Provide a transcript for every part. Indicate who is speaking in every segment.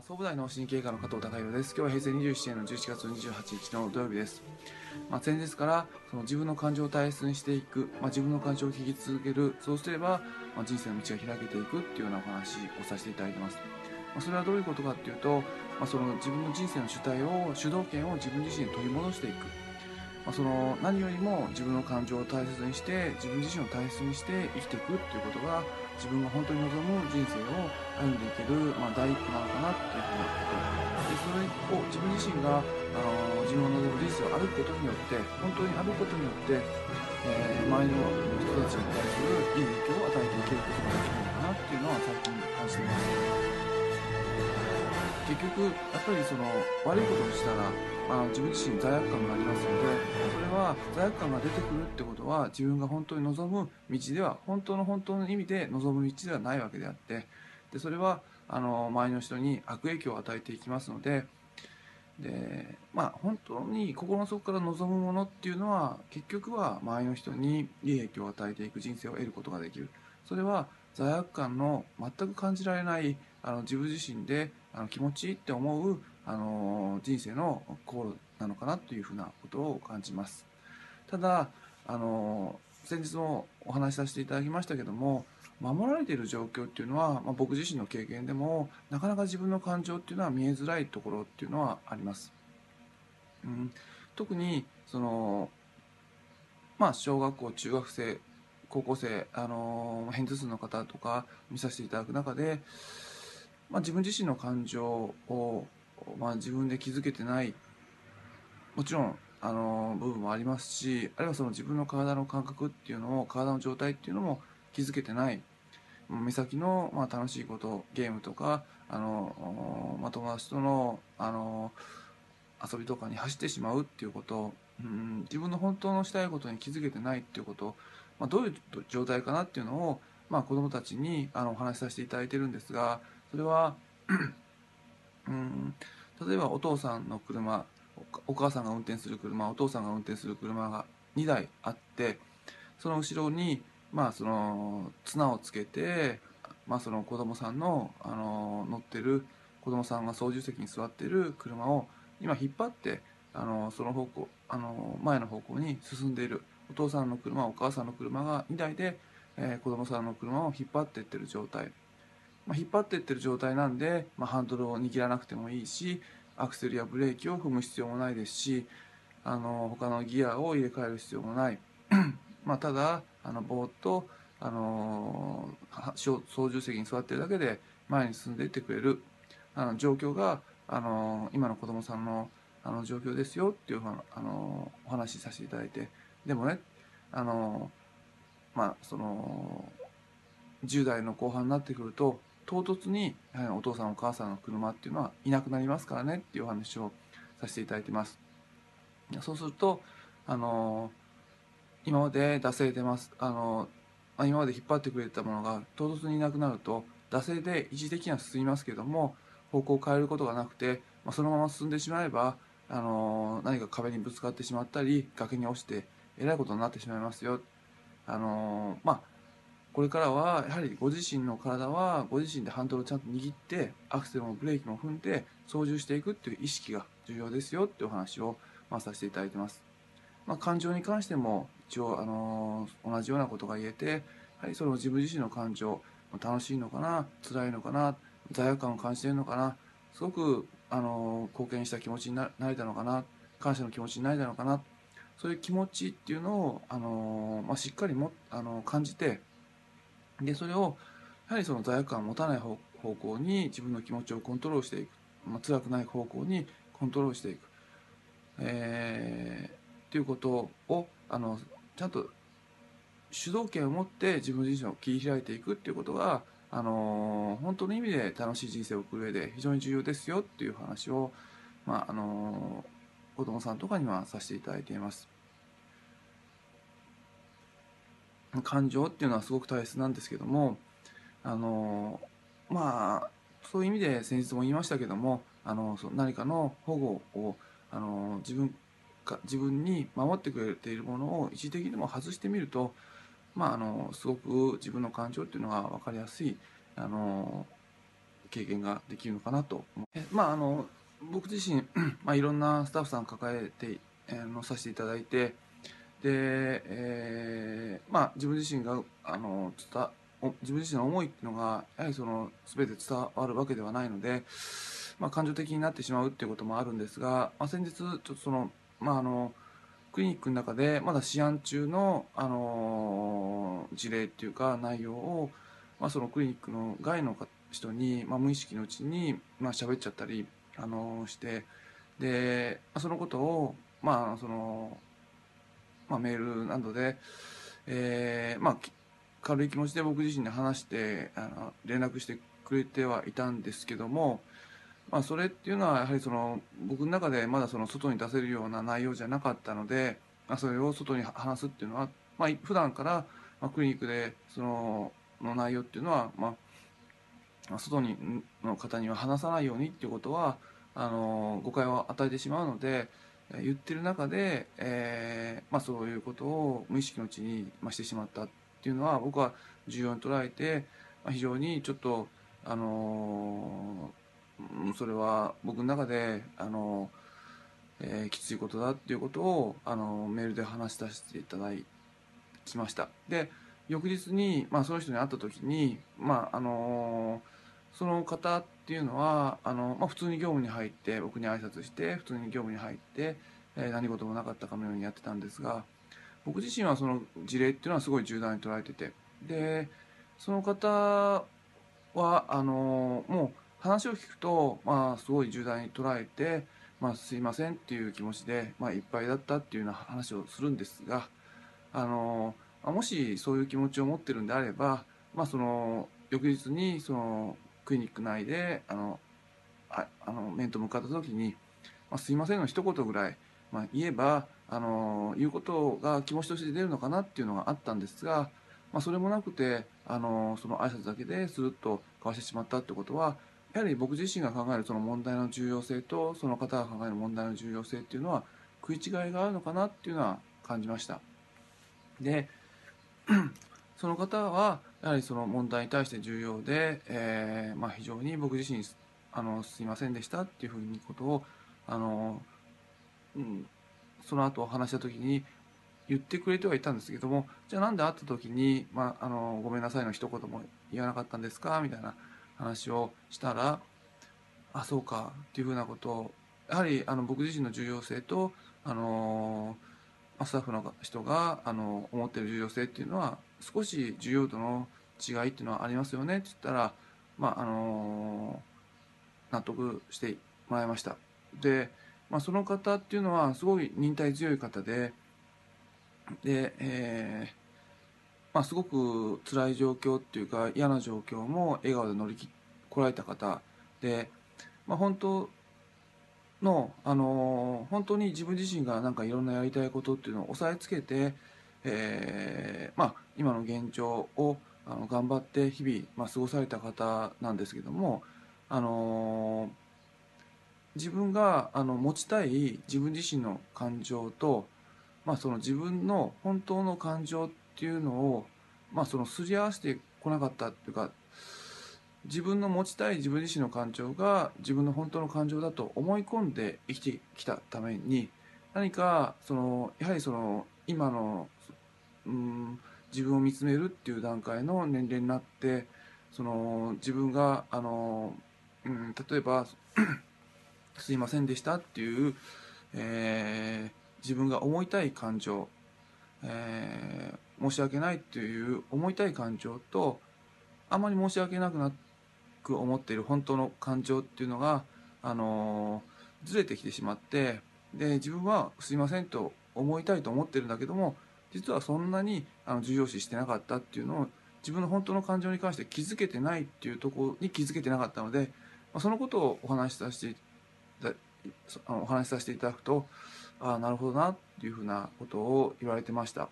Speaker 1: は総武大脳神経科の加藤孝弘です。今日は平成27年の11月28日の土曜日です。まあ、先日からその自分の感情を大切にしていく、まあ、自分の感情を聞き続ける、そうすれば、まあ、人生の道が開けていくっていうようなお話をさせていただいてます。まあ、それはどういうことかっていうと、まあ、その自分の人生の主体を、主導権を自分自身に取り戻していく。まあ、その何よりも自分の感情を大切にして自分自身を大切にして生きていくっていうことが自分が本当に望む人生を歩んでいける、まあ、第一歩なのかなっていうふうなことでそれを自分自身があの自分の望む人生を歩くことによって本当に歩くことによって、えー、周りの人たちに対するいい影響を与えていけることができるのかなっていうのは最近感じています。結局やっぱりその悪いことをしたらまあ、自分自身罪悪感がありますのでそれは罪悪感が出てくるってことは自分が本当に望む道では本当の本当の意味で望む道ではないわけであってでそれはあの周りの人に悪影響を与えていきますのででまあ本当に心の底から望むものっていうのは結局は周りの人にいい影響を与えていく人生を得ることができる。それは罪悪感の全く感じられないあの自分自身であの気持ちいいって思うあの人生の心なのかなというふうなことを感じます。ただあの先日もお話しさせていただきましたけども守られている状況っていうのは、まあ、僕自身の経験でもなかなか自分の感情っていうのは見えづらいところっていうのはあります、うん、特にそのまあ小学校中学生高校生あの偏頭痛の方とか見させていただく中で、まあ、自分自身の感情をまあ、自分で気づけてないもちろんあの部分もありますしあるいはその自分の体の感覚っていうのを体の状態っていうのも気づけてない目先の、まあ、楽しいことゲームとかあの、まあ、友達とのあの遊びとかに走ってしまうっていうことうん、自分の本当のしたいことに気づけてないっていうこと、まあ、どういう状態かなっていうのを、まあ、子どもたちにあのお話しさせていただいてるんですがそれは うん例えばお父さんの車お母さんが運転する車お父さんが運転する車が2台あってその後ろにまあその綱をつけて、まあ、その子供さんのあの乗ってる子供さんが操縦席に座ってる車を今引っ張ってあのその方向あの前の方向に進んでいるお父さんの車お母さんの車が2台で、えー、子供さんの車を引っ張っていってる状態。まあ、引っ張っていってる状態なんで、まあ、ハンドルを握らなくてもいいしアクセルやブレーキを踏む必要もないですしあの他のギアを入れ替える必要もない。まあただあのぼーっとあの操縦席に座ってるだけで前に進んでいってくれるあの状況があの今の子供さんのあの状況ですよっていうあのお話しさせていただいてでもねあのまあその10代の後半になってくると唐突にお父さんお母さんの車っていうのはいなくなりますからねっていうお話をさせていただいてます。そうするとあの今まで惰性でますあの今まで引っ張ってくれてたものが唐突にいなくなると惰性で一時的には進みますけども方向を変えることがなくて、まあ、そのまま進んでしまえばあの何か壁にぶつかってしまったり崖に落ちてえらいことになってしまいますよ。あのまあこれからはやはりご自身の体はご自身でハンドルをちゃんと握ってアクセルもブレーキも踏んで操縦していくっていう意識が重要ですよっていうお話を、まあ、させていただいてます。まあ、感情に関しても一応、あのー、同じようなことが言えてや、はい、それを自分自身の感情楽しいのかな辛いのかな罪悪感を感じているのかなすごく、あのー、貢献した気持ちになれたのかな感謝の気持ちになれたのかなそういう気持ちっていうのを、あのー、まあ、しっかりも、あの感じてでそれをやはりその罪悪感を持たない方向に自分の気持ちをコントロールしていく、まあ、辛くない方向にコントロールしていく、えー、ということをあのちゃんと主導権を持って自分自身を切り開いていくっていうことがあの本当の意味で楽しい人生を送る上で非常に重要ですよっていう話を、まあ、あの子供さんとかにはさせていただいています。感情っていうのはすごく大切なんですけどもあのまあそういう意味で先日も言いましたけどもあの何かの保護をあの自分か自分に守ってくれているものを一時的にも外してみるとまああのすごく自分の感情っていうのが分かりやすいあの経験ができるのかなと。えまああの僕自身、まあ、いろんなスタッフさん抱えて、え、のさせていただいてで、えー、まあ自分自身があの伝自分自身の思いっていうのがやはりその全て伝わるわけではないので、まあ、感情的になってしまうっていうこともあるんですが、まあ、先日ちょっとそのまああのクリニックの中でまだ試案中の、あの事例っていうか内容を、まあ、そのクリニックの外の人に、まあ、無意識のうちに、まあ喋っちゃったり、あのしてでまあそのことを、まあそのまあ、メールなどで、えーまあ、軽い気持ちで僕自身で話してあの連絡してくれてはいたんですけども、まあ、それっていうのはやはりその僕の中でまだその外に出せるような内容じゃなかったので、まあ、それを外に話すっていうのは、まあ、普段から、ま、クリニックでそのの内容っていうのは、まあ、外にの方には話さないようにっていうことはあの誤解を与えてしまうので言ってる中で、えーまあ、そういうことを無意識のうちに、ま、してしまったっていうのは僕は重要に捉えて、ま、非常にちょっとあのそれは僕の中で、あのえー、きついことだっていうことを、あのメールで話し出していただきました。で翌日に、まあ、その人に会った時に、まああのその方っていうのはあの、まあ、普通に業務に入って僕に挨拶して普通に業務に入って、えー、何事もなかったかのようにやってたんですが僕自身はその事例っていうのはすごい重大に捉えててでその方はあのもう話を聞くと、まあ、すごい重大に捉えて、まあ、すいませんっていう気持ちで、まあ、いっぱいだったっていうような話をするんですがあのもしそういう気持ちを持ってるんであれば、まあ、その翌日にそのクリニック内であのああの面と向かった時に「まあ、すいません」の一言ぐらい、まあ、言えばあの言うことが気持ちとして出るのかなっていうのがあったんですが、まあ、それもなくてあのその挨拶だけでするっと交わしてしまったってことはやはり僕自身が考えるその問題の重要性とその方が考える問題の重要性っていうのは食い違いがあるのかなっていうのは感じました。で その方はやはりその問題に対して重要で、えー、まあ、非常に僕自身あのすいませんでしたっていうふうにことをあの、うん、その後話した時に言ってくれてはいたんですけどもじゃあなんで会った時に、まあ、あのごめんなさいの一言も言わなかったんですか？みたいな話をしたらあそうかっていうふうなことをやはりあの僕自身の重要性とあのスタッフの人があの思ってる重要性っていうのは少し重要度の違いっていうのはありますよねって言ったら、まああの納得してもらいました。で、まあ、その方っていうのはすごい忍耐強い方でで、えーまあ、すごく辛い状況っていうか嫌な状況も笑顔で乗り切こられた方で、まあ、本当の、あの本当に自分自身がなんかいろんなやりたいことっていうのを押さえつけて、えーまあ、今の現状をあの頑張って日々、まあ、過ごされた方なんですけども、あの自分があの持ちたい自分自身の感情と、まあ、その自分の本当の感情っていうのを、まあ、そのすり合わせてこなかったっていうか自分の持ちたい自分自身の感情が自分の本当の感情だと思い込んで生きてきたために何かそのやはりその今のうん自分を見つめるっていう段階の年齢になってその自分があの、うん、例えば「すいませんでした」っていう、えー、自分が思いたい感情、えー、申し訳ないっていう思いたい感情とあまり申し訳なくなってく思っている本当の感情っていうのが、あのずれてきてしまってで自分は「すいません」と思いたいと思ってるんだけども実はそんなにあの重要視してなかったっていうのを自分の本当の感情に関して気づけてないっていうとこに気づけてなかったので、まあ、そのことをお話しさせてあのお話しさせていただくとああなるほどなっていうふうなことを言われてました。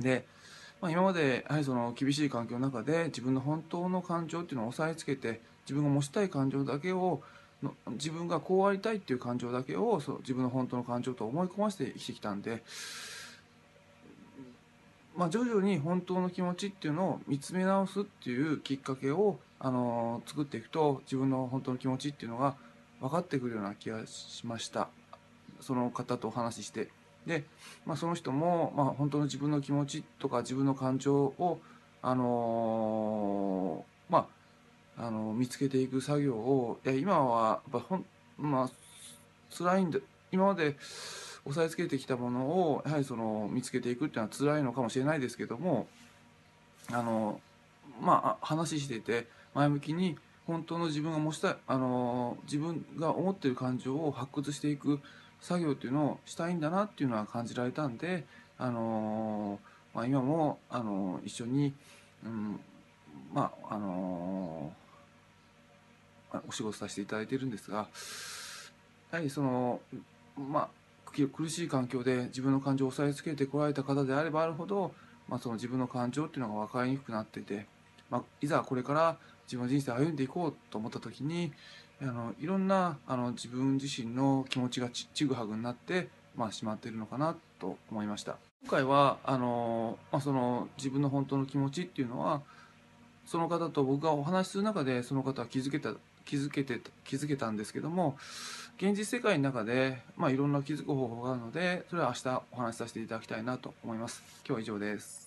Speaker 1: で、まあ、今までやはりその厳しい環境の中で自分の本当の感情っていうのを押さえつけて自分が持ちたい感情だけを自分がこうありたいっていう感情だけをそう自分の本当の感情と思い込ませて生きてきたんでまあ、徐々に本当の気持ちっていうのを見つめ直すっていうきっかけをあの作っていくと自分の本当の気持ちっていうのが分かってくるような気がしました。その方とお話しして。で、まあ、その人も、まあ、本当の自分の気持ちとか自分の感情をあのー、まああの見つけていく作業をいや今はやっぱほんまあ辛いんで今まで押さえつけてきたものをやはりその見つけていくっていうのは辛いのかもしれないですけどもあのまあ話していて前向きに本当の自分が持ちたいあの自分が思っている感情を発掘していく作業っていうのをしたいんだなっていうのは感じられたんであの、まあ、今もあの一緒に、うん、まああのお仕事させていただいてるんですがやはりそのまあ苦しい環境で自分の感情を抑えつけてこられた方であればあるほど、まあ、その自分の感情っていうのが分かりにくくなってて、まあ、いざこれから自分の人生を歩んでいこうと思った時にあのいろんなあの自分自身の気持ちがちぐはぐになって、まあ、しまっているのかなと思いました。今回はあの、まあ、その自分の本当の気持ちっていうのはその方と僕がお話しする中でその方は気づけた気づけて気づけたんですけども現実世界の中で、まあ、いろんな気づく方法があるのでそれは明日お話しさせていただきたいなと思います。今日は以上です。